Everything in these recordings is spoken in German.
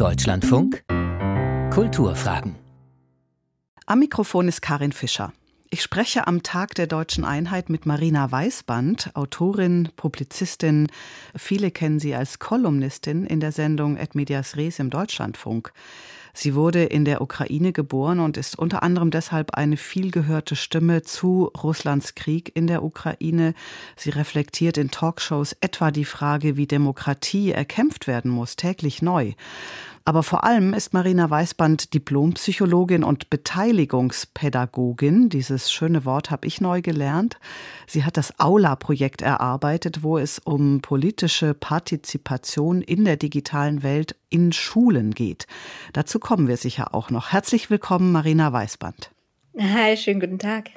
Deutschlandfunk Kulturfragen. Am Mikrofon ist Karin Fischer. Ich spreche am Tag der deutschen Einheit mit Marina Weißband, Autorin, Publizistin. Viele kennen sie als Kolumnistin in der Sendung Et Medias Res im Deutschlandfunk. Sie wurde in der Ukraine geboren und ist unter anderem deshalb eine vielgehörte Stimme zu Russlands Krieg in der Ukraine. Sie reflektiert in Talkshows etwa die Frage, wie Demokratie erkämpft werden muss, täglich neu. Aber vor allem ist Marina Weißband Diplompsychologin und Beteiligungspädagogin. Dieses schöne Wort habe ich neu gelernt. Sie hat das Aula-Projekt erarbeitet, wo es um politische Partizipation in der digitalen Welt in Schulen geht. Dazu kommen wir sicher auch noch. Herzlich willkommen, Marina Weißband. Hi, schönen guten Tag.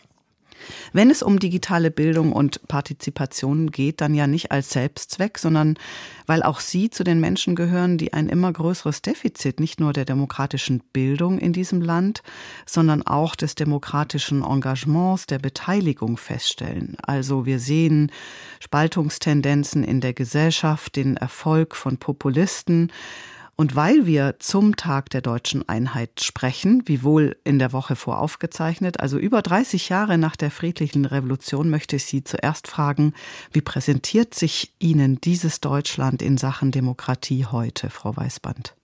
Wenn es um digitale Bildung und Partizipation geht, dann ja nicht als Selbstzweck, sondern weil auch Sie zu den Menschen gehören, die ein immer größeres Defizit nicht nur der demokratischen Bildung in diesem Land, sondern auch des demokratischen Engagements, der Beteiligung feststellen. Also wir sehen Spaltungstendenzen in der Gesellschaft, den Erfolg von Populisten, und weil wir zum Tag der deutschen Einheit sprechen, wie wohl in der Woche voraufgezeichnet, also über 30 Jahre nach der friedlichen Revolution, möchte ich Sie zuerst fragen, wie präsentiert sich Ihnen dieses Deutschland in Sachen Demokratie heute, Frau Weißband?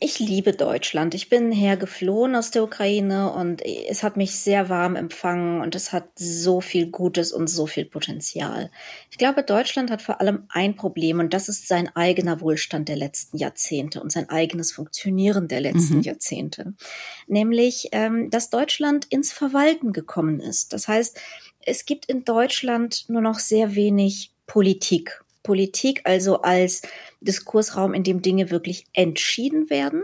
Ich liebe Deutschland. Ich bin hergeflohen aus der Ukraine und es hat mich sehr warm empfangen und es hat so viel Gutes und so viel Potenzial. Ich glaube, Deutschland hat vor allem ein Problem und das ist sein eigener Wohlstand der letzten Jahrzehnte und sein eigenes Funktionieren der letzten mhm. Jahrzehnte. Nämlich, ähm, dass Deutschland ins Verwalten gekommen ist. Das heißt, es gibt in Deutschland nur noch sehr wenig Politik Politik also als Diskursraum, in dem Dinge wirklich entschieden werden,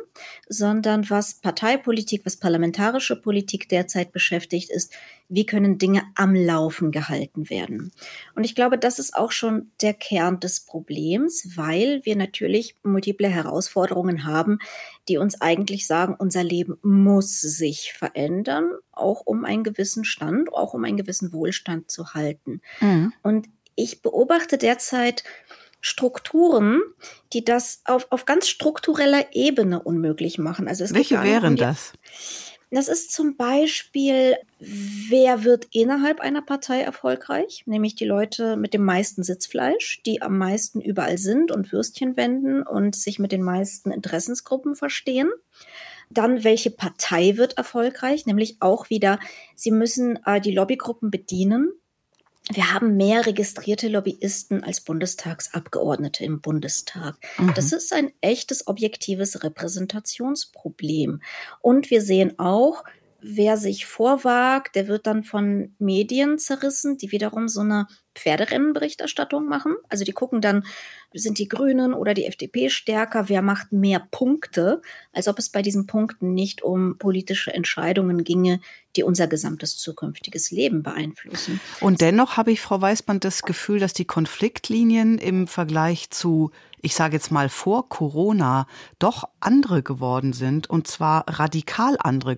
sondern was Parteipolitik, was parlamentarische Politik derzeit beschäftigt, ist, wie können Dinge am Laufen gehalten werden. Und ich glaube, das ist auch schon der Kern des Problems, weil wir natürlich multiple Herausforderungen haben, die uns eigentlich sagen, unser Leben muss sich verändern, auch um einen gewissen Stand, auch um einen gewissen Wohlstand zu halten. Mhm. Und ich beobachte derzeit Strukturen, die das auf, auf ganz struktureller Ebene unmöglich machen. Also es Welche wären das? Das ist zum Beispiel, wer wird innerhalb einer Partei erfolgreich? Nämlich die Leute mit dem meisten Sitzfleisch, die am meisten überall sind und Würstchen wenden und sich mit den meisten Interessensgruppen verstehen. Dann, welche Partei wird erfolgreich? Nämlich auch wieder, sie müssen äh, die Lobbygruppen bedienen wir haben mehr registrierte Lobbyisten als Bundestagsabgeordnete im Bundestag. Mhm. Das ist ein echtes objektives Repräsentationsproblem. Und wir sehen auch, wer sich vorwagt, der wird dann von Medien zerrissen, die wiederum so eine Pferderennenberichterstattung machen. Also die gucken dann, sind die Grünen oder die FDP stärker, wer macht mehr Punkte, als ob es bei diesen Punkten nicht um politische Entscheidungen ginge, die unser gesamtes zukünftiges Leben beeinflussen. Und dennoch habe ich, Frau Weißband, das Gefühl, dass die Konfliktlinien im Vergleich zu ich sage jetzt mal vor Corona, doch andere geworden sind und zwar radikal andere.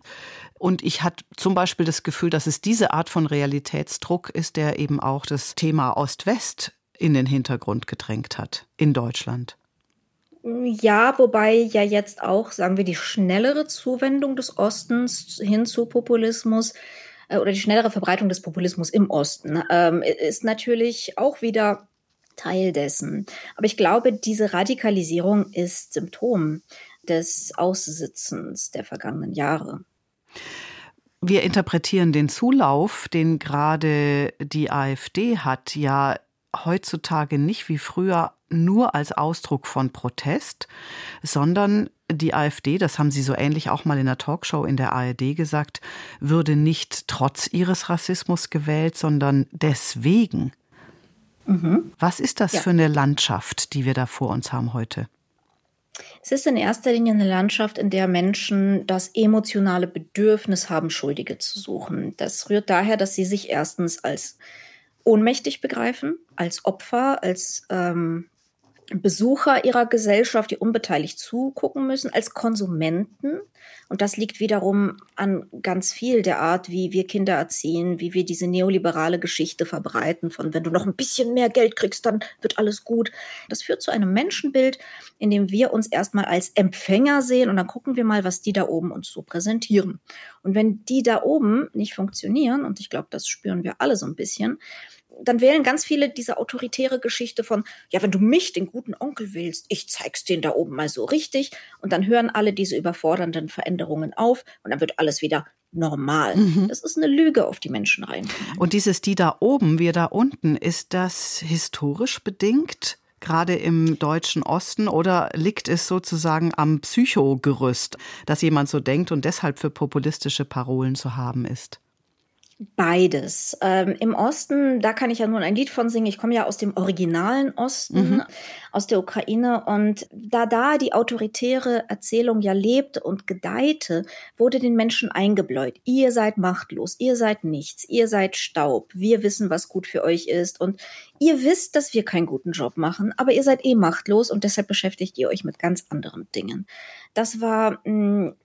Und ich hatte zum Beispiel das Gefühl, dass es diese Art von Realitätsdruck ist, der eben auch das Thema Ost-West in den Hintergrund gedrängt hat in Deutschland. Ja, wobei ja jetzt auch, sagen wir, die schnellere Zuwendung des Ostens hin zu Populismus äh, oder die schnellere Verbreitung des Populismus im Osten ähm, ist natürlich auch wieder Teil dessen. Aber ich glaube, diese Radikalisierung ist Symptom des Aussitzens der vergangenen Jahre. Wir interpretieren den Zulauf, den gerade die AfD hat, ja heutzutage nicht wie früher nur als Ausdruck von Protest, sondern die AfD, das haben Sie so ähnlich auch mal in der Talkshow in der ARD gesagt, würde nicht trotz ihres Rassismus gewählt, sondern deswegen. Mhm. Was ist das ja. für eine Landschaft, die wir da vor uns haben heute? Es ist in erster Linie eine Landschaft, in der Menschen das emotionale Bedürfnis haben, Schuldige zu suchen. Das rührt daher, dass sie sich erstens als ohnmächtig begreifen, als Opfer, als ähm, Besucher ihrer Gesellschaft, die unbeteiligt zugucken müssen, als Konsumenten. Und das liegt wiederum an ganz viel der Art, wie wir Kinder erziehen, wie wir diese neoliberale Geschichte verbreiten, von wenn du noch ein bisschen mehr Geld kriegst, dann wird alles gut. Das führt zu einem Menschenbild, in dem wir uns erstmal als Empfänger sehen und dann gucken wir mal, was die da oben uns so präsentieren. Und wenn die da oben nicht funktionieren, und ich glaube, das spüren wir alle so ein bisschen, dann wählen ganz viele diese autoritäre Geschichte von, ja, wenn du mich, den guten Onkel willst, ich zeig's den da oben mal so richtig. Und dann hören alle diese überfordernden Veränderungen auf und dann wird alles wieder normal. Mhm. Das ist eine Lüge auf die Menschen rein. Und dieses die da oben, wir da unten, ist das historisch bedingt? gerade im deutschen Osten oder liegt es sozusagen am Psychogerüst, dass jemand so denkt und deshalb für populistische Parolen zu haben ist? Beides. Ähm, Im Osten, da kann ich ja nun ein Lied von singen. Ich komme ja aus dem originalen Osten, mhm. aus der Ukraine. Und da da die autoritäre Erzählung ja lebte und gedeihte, wurde den Menschen eingebläut. Ihr seid machtlos, ihr seid nichts, ihr seid Staub. Wir wissen, was gut für euch ist. Und ihr wisst, dass wir keinen guten Job machen, aber ihr seid eh machtlos und deshalb beschäftigt ihr euch mit ganz anderen Dingen. Das war mh, hm,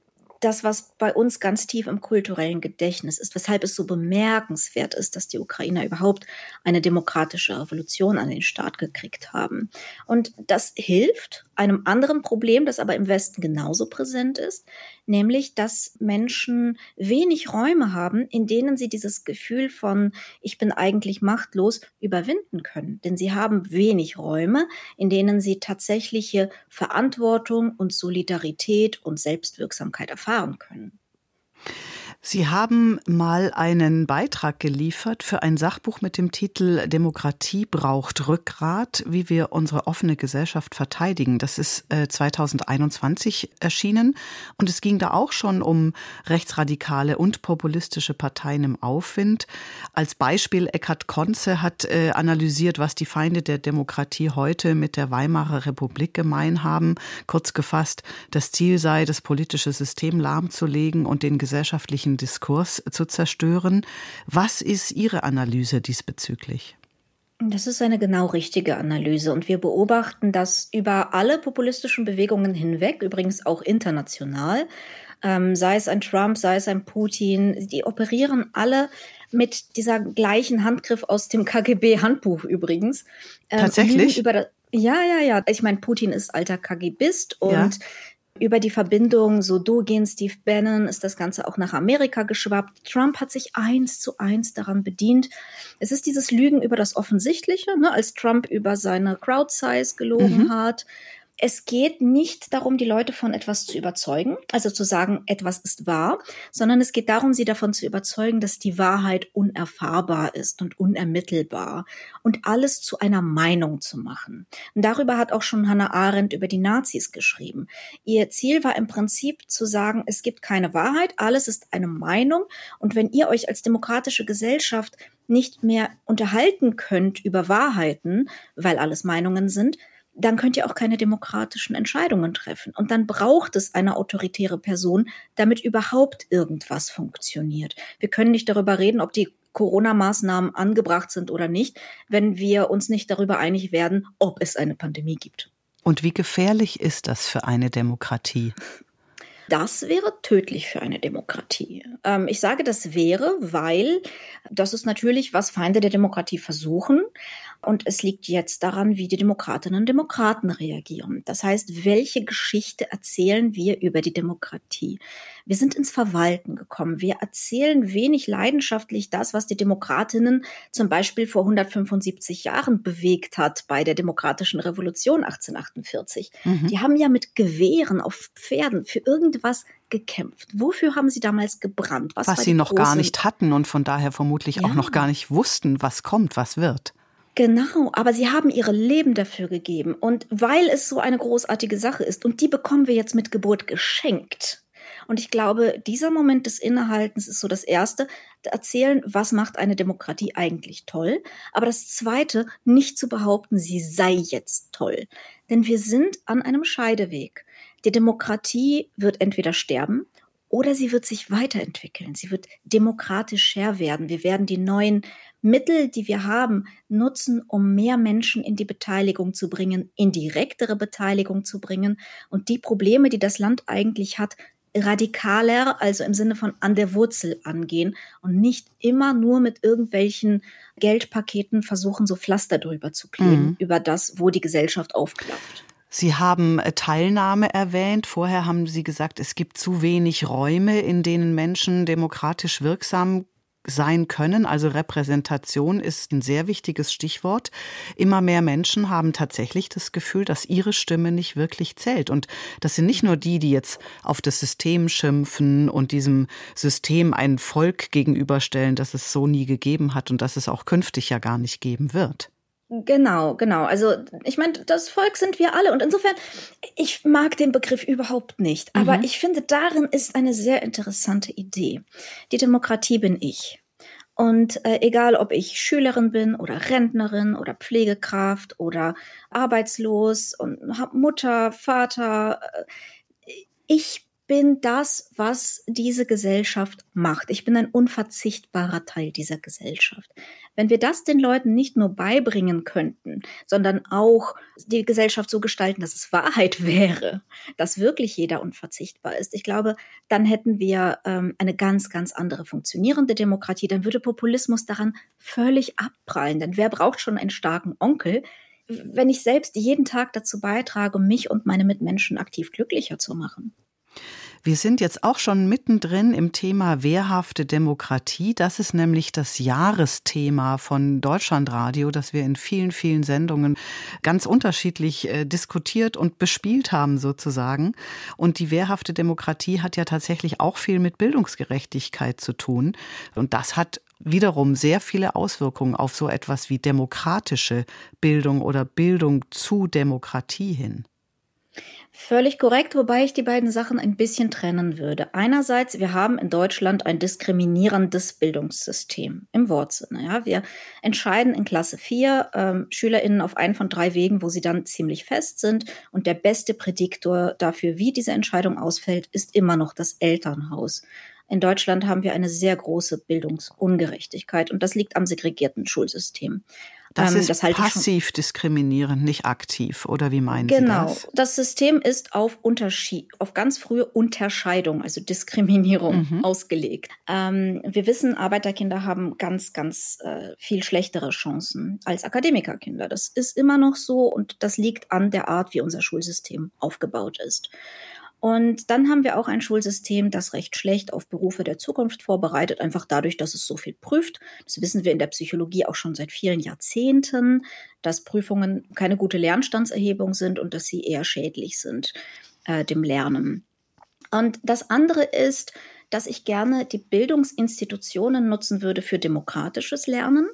das, was bei uns ganz tief im kulturellen Gedächtnis ist, weshalb es so bemerkenswert ist, dass die Ukrainer überhaupt eine demokratische Revolution an den Start gekriegt haben. Und das hilft einem anderen Problem, das aber im Westen genauso präsent ist, nämlich dass Menschen wenig Räume haben, in denen sie dieses Gefühl von ich bin eigentlich machtlos überwinden können. Denn sie haben wenig Räume, in denen sie tatsächliche Verantwortung und Solidarität und Selbstwirksamkeit erfahren können. Sie haben mal einen Beitrag geliefert für ein Sachbuch mit dem Titel Demokratie braucht Rückgrat, wie wir unsere offene Gesellschaft verteidigen. Das ist 2021 äh, erschienen und es ging da auch schon um rechtsradikale und populistische Parteien im Aufwind. Als Beispiel Eckhard Konze hat äh, analysiert, was die Feinde der Demokratie heute mit der Weimarer Republik gemein haben. Kurz gefasst, das Ziel sei, das politische System lahmzulegen und den gesellschaftlichen öffentlichen Diskurs zu zerstören. Was ist Ihre Analyse diesbezüglich? Das ist eine genau richtige Analyse und wir beobachten das über alle populistischen Bewegungen hinweg, übrigens auch international, ähm, sei es ein Trump, sei es ein Putin, die operieren alle mit dieser gleichen Handgriff aus dem KGB-Handbuch übrigens. Ähm, Tatsächlich? ja, ja, ja. Ich meine, Putin ist alter KGBist und ja. Über die Verbindung so du gehen Steve Bannon ist das Ganze auch nach Amerika geschwappt. Trump hat sich eins zu eins daran bedient. Es ist dieses Lügen über das Offensichtliche, ne, als Trump über seine Crowd Size gelogen mhm. hat, es geht nicht darum, die Leute von etwas zu überzeugen, also zu sagen, etwas ist wahr, sondern es geht darum, sie davon zu überzeugen, dass die Wahrheit unerfahrbar ist und unermittelbar und alles zu einer Meinung zu machen. Und darüber hat auch schon Hannah Arendt über die Nazis geschrieben. Ihr Ziel war im Prinzip zu sagen, es gibt keine Wahrheit, alles ist eine Meinung und wenn ihr euch als demokratische Gesellschaft nicht mehr unterhalten könnt über Wahrheiten, weil alles Meinungen sind, dann könnt ihr auch keine demokratischen Entscheidungen treffen. Und dann braucht es eine autoritäre Person, damit überhaupt irgendwas funktioniert. Wir können nicht darüber reden, ob die Corona-Maßnahmen angebracht sind oder nicht, wenn wir uns nicht darüber einig werden, ob es eine Pandemie gibt. Und wie gefährlich ist das für eine Demokratie? Das wäre tödlich für eine Demokratie. Ähm, ich sage, das wäre, weil das ist natürlich, was Feinde der Demokratie versuchen. Und es liegt jetzt daran, wie die Demokratinnen und Demokraten reagieren. Das heißt, welche Geschichte erzählen wir über die Demokratie? Wir sind ins Verwalten gekommen. Wir erzählen wenig leidenschaftlich das, was die Demokratinnen zum Beispiel vor 175 Jahren bewegt hat bei der demokratischen Revolution 1848. Mhm. Die haben ja mit Gewehren auf Pferden für irgendwas gekämpft? Wofür haben Sie damals gebrannt? Was, was Sie noch gar nicht hatten und von daher vermutlich ja. auch noch gar nicht wussten, was kommt, was wird. Genau, aber sie haben ihre Leben dafür gegeben. Und weil es so eine großartige Sache ist, und die bekommen wir jetzt mit Geburt geschenkt. Und ich glaube, dieser Moment des Innehaltens ist so das Erste, erzählen, was macht eine Demokratie eigentlich toll. Aber das Zweite, nicht zu behaupten, sie sei jetzt toll. Denn wir sind an einem Scheideweg. Die Demokratie wird entweder sterben oder sie wird sich weiterentwickeln. Sie wird demokratischer werden. Wir werden die neuen Mittel, die wir haben, nutzen, um mehr Menschen in die Beteiligung zu bringen, indirektere Beteiligung zu bringen und die Probleme, die das Land eigentlich hat, radikaler, also im Sinne von an der Wurzel angehen und nicht immer nur mit irgendwelchen Geldpaketen versuchen, so Pflaster drüber zu kleben, mhm. über das, wo die Gesellschaft aufklafft. Sie haben äh, Teilnahme erwähnt. Vorher haben Sie gesagt, es gibt zu wenig Räume, in denen Menschen demokratisch wirksam sein können. Also Repräsentation ist ein sehr wichtiges Stichwort. Immer mehr Menschen haben tatsächlich das Gefühl, dass ihre Stimme nicht wirklich zählt. Und das sind nicht nur die, die jetzt auf das System schimpfen und diesem System ein Volk gegenüberstellen, das es so nie gegeben hat und das es auch künftig ja gar nicht geben wird. Genau, genau. Also ich meine, das Volk sind wir alle. Und insofern, ich mag den Begriff überhaupt nicht. Aber mhm. ich finde, darin ist eine sehr interessante Idee. Die Demokratie bin ich. Und äh, egal, ob ich Schülerin bin oder Rentnerin oder Pflegekraft oder arbeitslos und hab Mutter, Vater, äh, ich bin das, was diese Gesellschaft macht. Ich bin ein unverzichtbarer Teil dieser Gesellschaft. Wenn wir das den Leuten nicht nur beibringen könnten, sondern auch die Gesellschaft so gestalten, dass es Wahrheit wäre, dass wirklich jeder unverzichtbar ist, ich glaube, dann hätten wir ähm, eine ganz, ganz andere funktionierende Demokratie. Dann würde Populismus daran völlig abprallen. Denn wer braucht schon einen starken Onkel, wenn ich selbst jeden Tag dazu beitrage, mich und meine Mitmenschen aktiv glücklicher zu machen? Wir sind jetzt auch schon mittendrin im Thema wehrhafte Demokratie. Das ist nämlich das Jahresthema von Deutschlandradio, das wir in vielen, vielen Sendungen ganz unterschiedlich äh, diskutiert und bespielt haben sozusagen. Und die wehrhafte Demokratie hat ja tatsächlich auch viel mit Bildungsgerechtigkeit zu tun. Und das hat wiederum sehr viele Auswirkungen auf so etwas wie demokratische Bildung oder Bildung zu Demokratie hin. Völlig korrekt, wobei ich die beiden Sachen ein bisschen trennen würde. Einerseits, wir haben in Deutschland ein diskriminierendes Bildungssystem im Wortsinne. Ja, wir entscheiden in Klasse 4 ähm, SchülerInnen auf einen von drei Wegen, wo sie dann ziemlich fest sind. Und der beste Prädiktor dafür, wie diese Entscheidung ausfällt, ist immer noch das Elternhaus. In Deutschland haben wir eine sehr große Bildungsungerechtigkeit und das liegt am segregierten Schulsystem. Das ähm, ist das passiv diskriminierend, nicht aktiv, oder wie meinen genau. Sie das? Genau. Das System ist auf Unterschied, auf ganz frühe Unterscheidung, also Diskriminierung mhm. ausgelegt. Ähm, wir wissen, Arbeiterkinder haben ganz, ganz äh, viel schlechtere Chancen als Akademikerkinder. Das ist immer noch so und das liegt an der Art, wie unser Schulsystem aufgebaut ist. Und dann haben wir auch ein Schulsystem, das recht schlecht auf Berufe der Zukunft vorbereitet, einfach dadurch, dass es so viel prüft. Das wissen wir in der Psychologie auch schon seit vielen Jahrzehnten, dass Prüfungen keine gute Lernstandserhebung sind und dass sie eher schädlich sind äh, dem Lernen. Und das andere ist, dass ich gerne die Bildungsinstitutionen nutzen würde für demokratisches Lernen.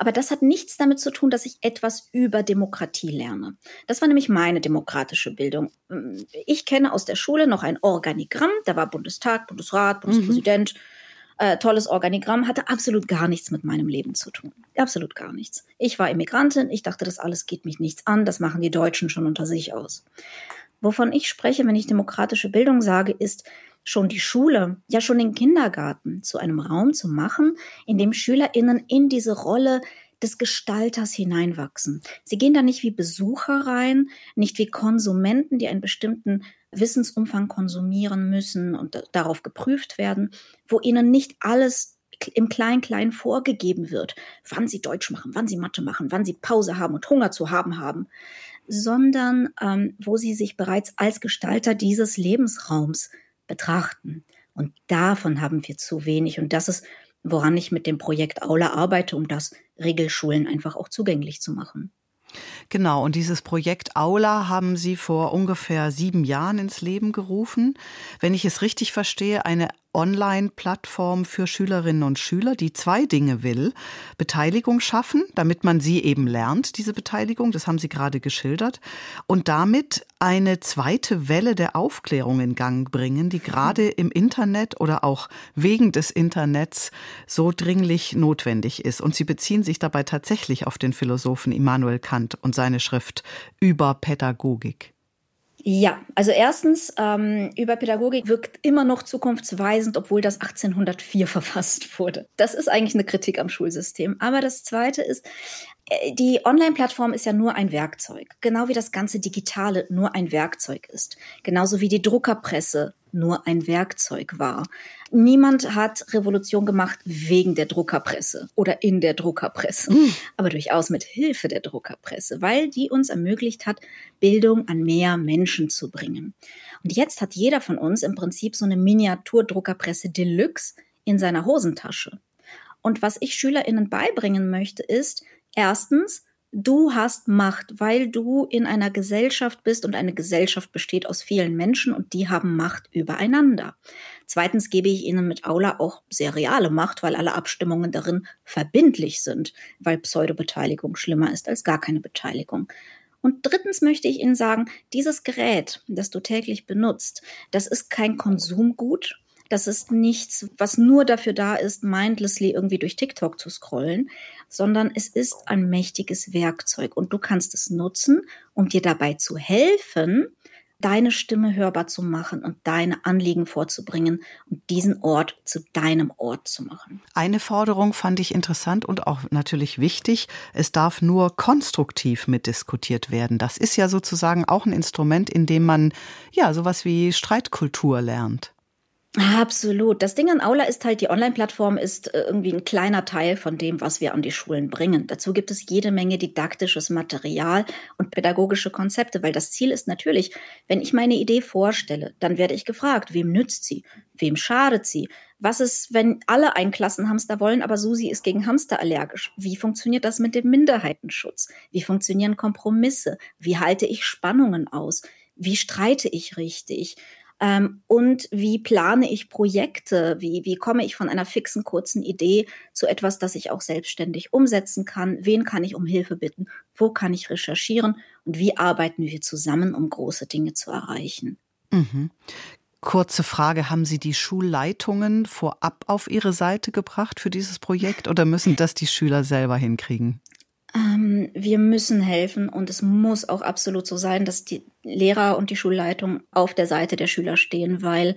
Aber das hat nichts damit zu tun, dass ich etwas über Demokratie lerne. Das war nämlich meine demokratische Bildung. Ich kenne aus der Schule noch ein Organigramm. Da war Bundestag, Bundesrat, Bundespräsident. Mhm. Äh, tolles Organigramm, hatte absolut gar nichts mit meinem Leben zu tun. Absolut gar nichts. Ich war Immigrantin, ich dachte, das alles geht mich nichts an, das machen die Deutschen schon unter sich aus. Wovon ich spreche, wenn ich demokratische Bildung sage, ist, schon die Schule, ja schon den Kindergarten zu einem Raum zu machen, in dem SchülerInnen in diese Rolle des Gestalters hineinwachsen. Sie gehen da nicht wie Besucher rein, nicht wie Konsumenten, die einen bestimmten Wissensumfang konsumieren müssen und darauf geprüft werden, wo ihnen nicht alles im Klein-Klein vorgegeben wird, wann sie Deutsch machen, wann sie Mathe machen, wann sie Pause haben und Hunger zu haben haben, sondern ähm, wo sie sich bereits als Gestalter dieses Lebensraums betrachten. Und davon haben wir zu wenig. Und das ist, woran ich mit dem Projekt Aula arbeite, um das Regelschulen einfach auch zugänglich zu machen. Genau, und dieses Projekt Aula haben Sie vor ungefähr sieben Jahren ins Leben gerufen. Wenn ich es richtig verstehe, eine Online-Plattform für Schülerinnen und Schüler, die zwei Dinge will. Beteiligung schaffen, damit man sie eben lernt, diese Beteiligung, das haben Sie gerade geschildert, und damit eine zweite Welle der Aufklärung in Gang bringen, die gerade im Internet oder auch wegen des Internets so dringlich notwendig ist. Und Sie beziehen sich dabei tatsächlich auf den Philosophen Immanuel Kant und seine Schrift über Pädagogik. Ja, also erstens, ähm, über Pädagogik wirkt immer noch zukunftsweisend, obwohl das 1804 verfasst wurde. Das ist eigentlich eine Kritik am Schulsystem. Aber das Zweite ist, äh, die Online-Plattform ist ja nur ein Werkzeug, genau wie das ganze Digitale nur ein Werkzeug ist, genauso wie die Druckerpresse nur ein Werkzeug war. Niemand hat Revolution gemacht wegen der Druckerpresse oder in der Druckerpresse, mhm. aber durchaus mit Hilfe der Druckerpresse, weil die uns ermöglicht hat, Bildung an mehr Menschen zu bringen. Und jetzt hat jeder von uns im Prinzip so eine Miniaturdruckerpresse Deluxe in seiner Hosentasche. Und was ich SchülerInnen beibringen möchte, ist, Erstens, du hast Macht, weil du in einer Gesellschaft bist und eine Gesellschaft besteht aus vielen Menschen und die haben Macht übereinander. Zweitens gebe ich ihnen mit Aula auch sehr reale Macht, weil alle Abstimmungen darin verbindlich sind, weil Pseudobeteiligung schlimmer ist als gar keine Beteiligung. Und drittens möchte ich Ihnen sagen, dieses Gerät, das du täglich benutzt, das ist kein Konsumgut, das ist nichts, was nur dafür da ist, mindlessly irgendwie durch TikTok zu scrollen, sondern es ist ein mächtiges Werkzeug und du kannst es nutzen, um dir dabei zu helfen, deine Stimme hörbar zu machen und deine Anliegen vorzubringen und diesen Ort zu deinem Ort zu machen. Eine Forderung fand ich interessant und auch natürlich wichtig. Es darf nur konstruktiv mitdiskutiert werden. Das ist ja sozusagen auch ein Instrument, in dem man ja sowas wie Streitkultur lernt. Absolut. Das Ding an Aula ist halt, die Online-Plattform ist äh, irgendwie ein kleiner Teil von dem, was wir an die Schulen bringen. Dazu gibt es jede Menge didaktisches Material und pädagogische Konzepte, weil das Ziel ist natürlich, wenn ich meine Idee vorstelle, dann werde ich gefragt, wem nützt sie? Wem schadet sie? Was ist, wenn alle einen Klassenhamster wollen, aber Susi ist gegen Hamster allergisch? Wie funktioniert das mit dem Minderheitenschutz? Wie funktionieren Kompromisse? Wie halte ich Spannungen aus? Wie streite ich richtig? Ähm, und wie plane ich Projekte? Wie, wie komme ich von einer fixen, kurzen Idee zu etwas, das ich auch selbstständig umsetzen kann? Wen kann ich um Hilfe bitten? Wo kann ich recherchieren? Und wie arbeiten wir zusammen, um große Dinge zu erreichen? Mhm. Kurze Frage, haben Sie die Schulleitungen vorab auf Ihre Seite gebracht für dieses Projekt oder müssen das die Schüler selber hinkriegen? Ähm, wir müssen helfen und es muss auch absolut so sein, dass die Lehrer und die Schulleitung auf der Seite der Schüler stehen, weil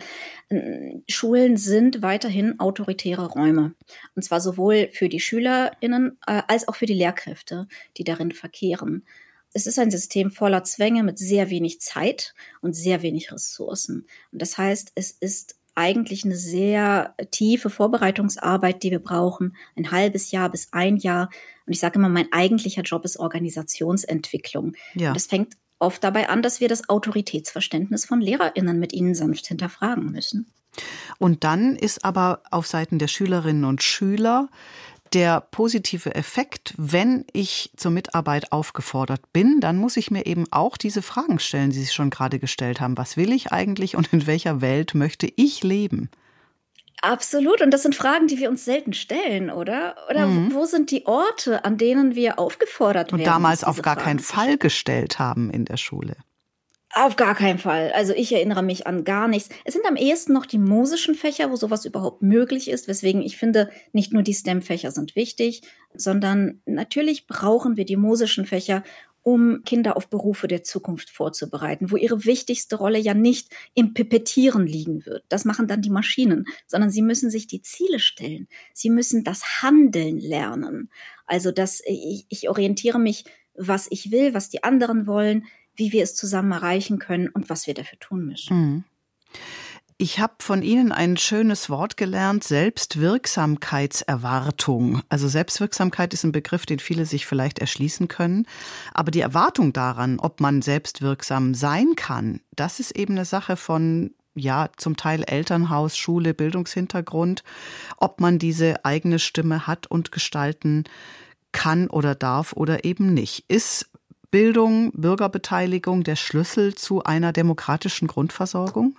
äh, Schulen sind weiterhin autoritäre Räume. Und zwar sowohl für die SchülerInnen äh, als auch für die Lehrkräfte, die darin verkehren. Es ist ein System voller Zwänge mit sehr wenig Zeit und sehr wenig Ressourcen. Und das heißt, es ist eigentlich eine sehr tiefe Vorbereitungsarbeit, die wir brauchen. Ein halbes Jahr bis ein Jahr. Und ich sage immer, mein eigentlicher Job ist Organisationsentwicklung. Ja. Und das fängt oft dabei an, dass wir das Autoritätsverständnis von LehrerInnen mit ihnen sanft hinterfragen müssen. Und dann ist aber auf Seiten der Schülerinnen und Schüler der positive Effekt, wenn ich zur Mitarbeit aufgefordert bin, dann muss ich mir eben auch diese Fragen stellen, die Sie schon gerade gestellt haben. Was will ich eigentlich und in welcher Welt möchte ich leben? Absolut. Und das sind Fragen, die wir uns selten stellen, oder? Oder mhm. wo sind die Orte, an denen wir aufgefordert werden? Und damals auf gar Fragen keinen Fall gestellt haben in der Schule. Auf gar keinen Fall. Also ich erinnere mich an gar nichts. Es sind am ehesten noch die musischen Fächer, wo sowas überhaupt möglich ist, weswegen ich finde, nicht nur die STEM-Fächer sind wichtig, sondern natürlich brauchen wir die musischen Fächer, um Kinder auf Berufe der Zukunft vorzubereiten, wo ihre wichtigste Rolle ja nicht im Pipettieren liegen wird. Das machen dann die Maschinen, sondern sie müssen sich die Ziele stellen. Sie müssen das Handeln lernen. Also, dass ich, ich orientiere mich, was ich will, was die anderen wollen wie wir es zusammen erreichen können und was wir dafür tun müssen. Mhm. Ich habe von Ihnen ein schönes Wort gelernt, Selbstwirksamkeitserwartung. Also Selbstwirksamkeit ist ein Begriff, den viele sich vielleicht erschließen können. Aber die Erwartung daran, ob man selbstwirksam sein kann, das ist eben eine Sache von ja, zum Teil Elternhaus, Schule, Bildungshintergrund, ob man diese eigene Stimme hat und gestalten kann oder darf oder eben nicht. Ist Bildung, Bürgerbeteiligung der Schlüssel zu einer demokratischen Grundversorgung?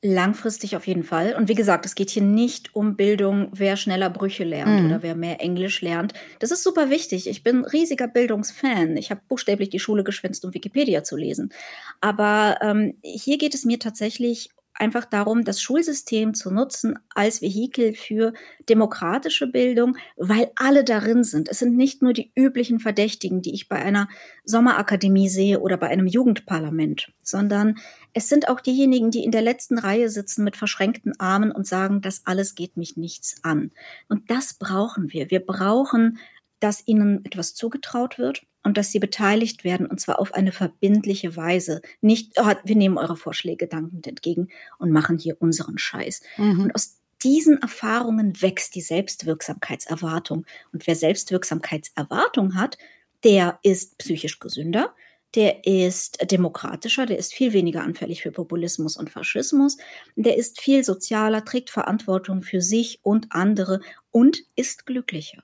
Langfristig auf jeden Fall. Und wie gesagt, es geht hier nicht um Bildung, wer schneller Brüche lernt mhm. oder wer mehr Englisch lernt. Das ist super wichtig. Ich bin riesiger Bildungsfan. Ich habe buchstäblich die Schule geschwänzt, um Wikipedia zu lesen. Aber ähm, hier geht es mir tatsächlich einfach darum, das Schulsystem zu nutzen als Vehikel für demokratische Bildung, weil alle darin sind. Es sind nicht nur die üblichen Verdächtigen, die ich bei einer Sommerakademie sehe oder bei einem Jugendparlament, sondern es sind auch diejenigen, die in der letzten Reihe sitzen mit verschränkten Armen und sagen, das alles geht mich nichts an. Und das brauchen wir. Wir brauchen, dass ihnen etwas zugetraut wird und dass sie beteiligt werden und zwar auf eine verbindliche Weise. Nicht, oh, wir nehmen eure Vorschläge dankend entgegen und machen hier unseren Scheiß. Mhm. Und aus diesen Erfahrungen wächst die Selbstwirksamkeitserwartung. Und wer Selbstwirksamkeitserwartung hat, der ist psychisch gesünder, der ist demokratischer, der ist viel weniger anfällig für Populismus und Faschismus, der ist viel sozialer, trägt Verantwortung für sich und andere und ist glücklicher.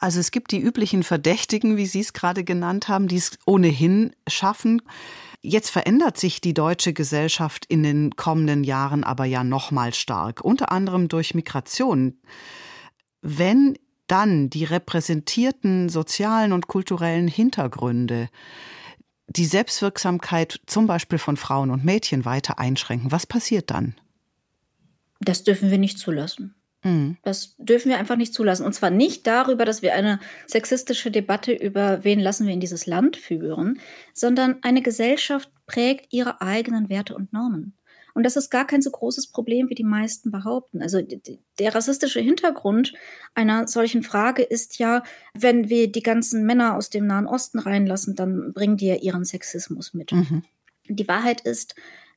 Also es gibt die üblichen Verdächtigen, wie Sie es gerade genannt haben, die es ohnehin schaffen. Jetzt verändert sich die deutsche Gesellschaft in den kommenden Jahren aber ja nochmal stark, unter anderem durch Migration. Wenn dann die repräsentierten sozialen und kulturellen Hintergründe die Selbstwirksamkeit zum Beispiel von Frauen und Mädchen weiter einschränken, was passiert dann? Das dürfen wir nicht zulassen. Mhm. Das dürfen wir einfach nicht zulassen. Und zwar nicht darüber, dass wir eine sexistische Debatte über wen lassen wir in dieses Land führen, sondern eine Gesellschaft prägt ihre eigenen Werte und Normen. Und das ist gar kein so großes Problem, wie die meisten behaupten. Also der rassistische Hintergrund einer solchen Frage ist ja, wenn wir die ganzen Männer aus dem Nahen Osten reinlassen, dann bringen die ja ihren Sexismus mit. Mhm. Die Wahrheit ist,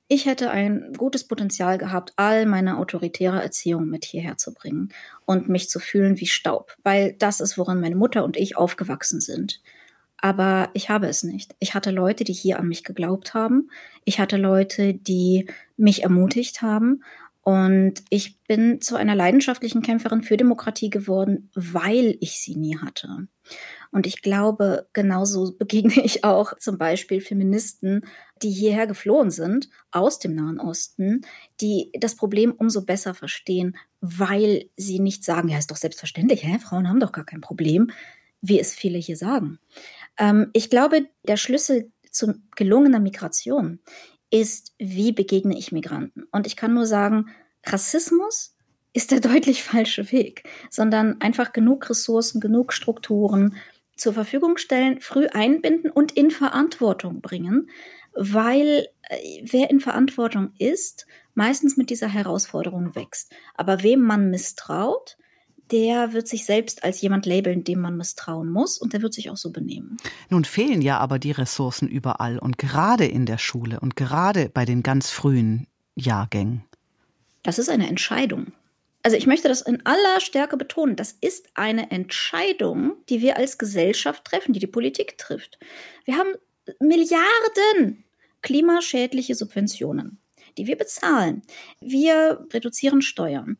ich hätte ein gutes Potenzial gehabt, all meine autoritäre Erziehung mit hierher zu bringen und mich zu fühlen wie Staub, weil das ist, woran meine Mutter und ich aufgewachsen sind. Aber ich habe es nicht. Ich hatte Leute, die hier an mich geglaubt haben. Ich hatte Leute, die mich ermutigt haben. Und ich bin zu einer leidenschaftlichen Kämpferin für Demokratie geworden, weil ich sie nie hatte. Und ich glaube, genauso begegne ich auch zum Beispiel Feministen, die hierher geflohen sind aus dem Nahen Osten, die das Problem umso besser verstehen, weil sie nicht sagen, ja, ist doch selbstverständlich, hä? Frauen haben doch gar kein Problem, wie es viele hier sagen. Ähm, ich glaube, der Schlüssel zu gelungener Migration ist, wie begegne ich Migranten? Und ich kann nur sagen, Rassismus ist der deutlich falsche Weg, sondern einfach genug Ressourcen, genug Strukturen, zur Verfügung stellen, früh einbinden und in Verantwortung bringen, weil äh, wer in Verantwortung ist, meistens mit dieser Herausforderung wächst. Aber wem man misstraut, der wird sich selbst als jemand labeln, dem man misstrauen muss und der wird sich auch so benehmen. Nun fehlen ja aber die Ressourcen überall und gerade in der Schule und gerade bei den ganz frühen Jahrgängen. Das ist eine Entscheidung. Also ich möchte das in aller Stärke betonen. Das ist eine Entscheidung, die wir als Gesellschaft treffen, die die Politik trifft. Wir haben Milliarden klimaschädliche Subventionen, die wir bezahlen. Wir reduzieren Steuern.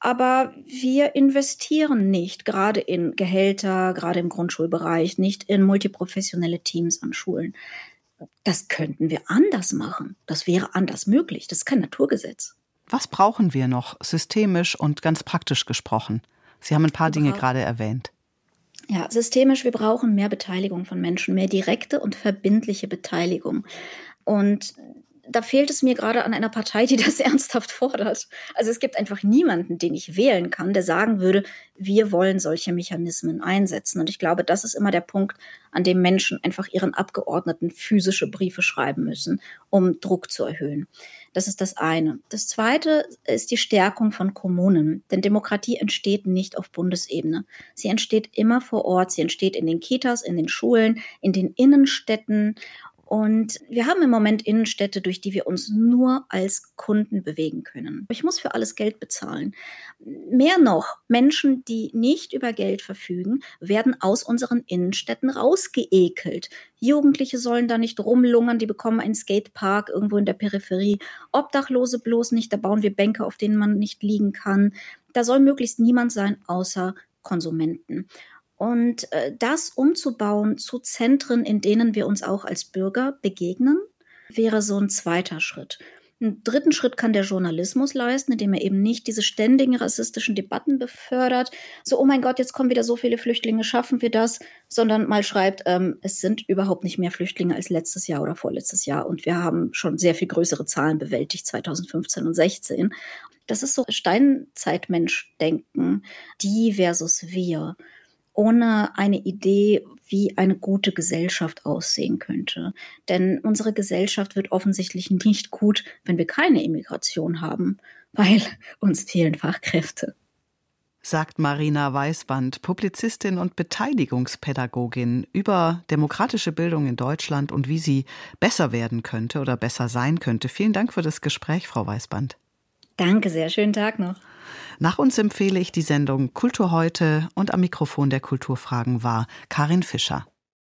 Aber wir investieren nicht, gerade in Gehälter, gerade im Grundschulbereich, nicht in multiprofessionelle Teams an Schulen. Das könnten wir anders machen. Das wäre anders möglich. Das ist kein Naturgesetz. Was brauchen wir noch, systemisch und ganz praktisch gesprochen? Sie haben ein paar Dinge gerade erwähnt. Ja, systemisch, wir brauchen mehr Beteiligung von Menschen, mehr direkte und verbindliche Beteiligung. Und da fehlt es mir gerade an einer Partei, die das ernsthaft fordert. Also es gibt einfach niemanden, den ich wählen kann, der sagen würde, wir wollen solche Mechanismen einsetzen. Und ich glaube, das ist immer der Punkt, an dem Menschen einfach ihren Abgeordneten physische Briefe schreiben müssen, um Druck zu erhöhen. Das ist das eine. Das zweite ist die Stärkung von Kommunen. Denn Demokratie entsteht nicht auf Bundesebene. Sie entsteht immer vor Ort. Sie entsteht in den Kitas, in den Schulen, in den Innenstädten. Und wir haben im Moment Innenstädte, durch die wir uns nur als Kunden bewegen können. Ich muss für alles Geld bezahlen. Mehr noch, Menschen, die nicht über Geld verfügen, werden aus unseren Innenstädten rausgeekelt. Jugendliche sollen da nicht rumlungern, die bekommen einen Skatepark irgendwo in der Peripherie. Obdachlose bloß nicht, da bauen wir Bänke, auf denen man nicht liegen kann. Da soll möglichst niemand sein außer Konsumenten. Und äh, das umzubauen zu Zentren, in denen wir uns auch als Bürger begegnen, wäre so ein zweiter Schritt. Einen dritten Schritt kann der Journalismus leisten, indem er eben nicht diese ständigen rassistischen Debatten befördert. So, oh mein Gott, jetzt kommen wieder so viele Flüchtlinge, schaffen wir das? Sondern mal schreibt, ähm, es sind überhaupt nicht mehr Flüchtlinge als letztes Jahr oder vorletztes Jahr. Und wir haben schon sehr viel größere Zahlen bewältigt, 2015 und 16. Das ist so Steinzeitmensch-Denken, die versus wir ohne eine Idee, wie eine gute Gesellschaft aussehen könnte. Denn unsere Gesellschaft wird offensichtlich nicht gut, wenn wir keine Immigration haben, weil uns fehlen Fachkräfte. Sagt Marina Weißband, Publizistin und Beteiligungspädagogin über demokratische Bildung in Deutschland und wie sie besser werden könnte oder besser sein könnte. Vielen Dank für das Gespräch, Frau Weißband. Danke sehr, schönen Tag noch. Nach uns empfehle ich die Sendung Kultur heute und am Mikrofon der Kulturfragen war Karin Fischer.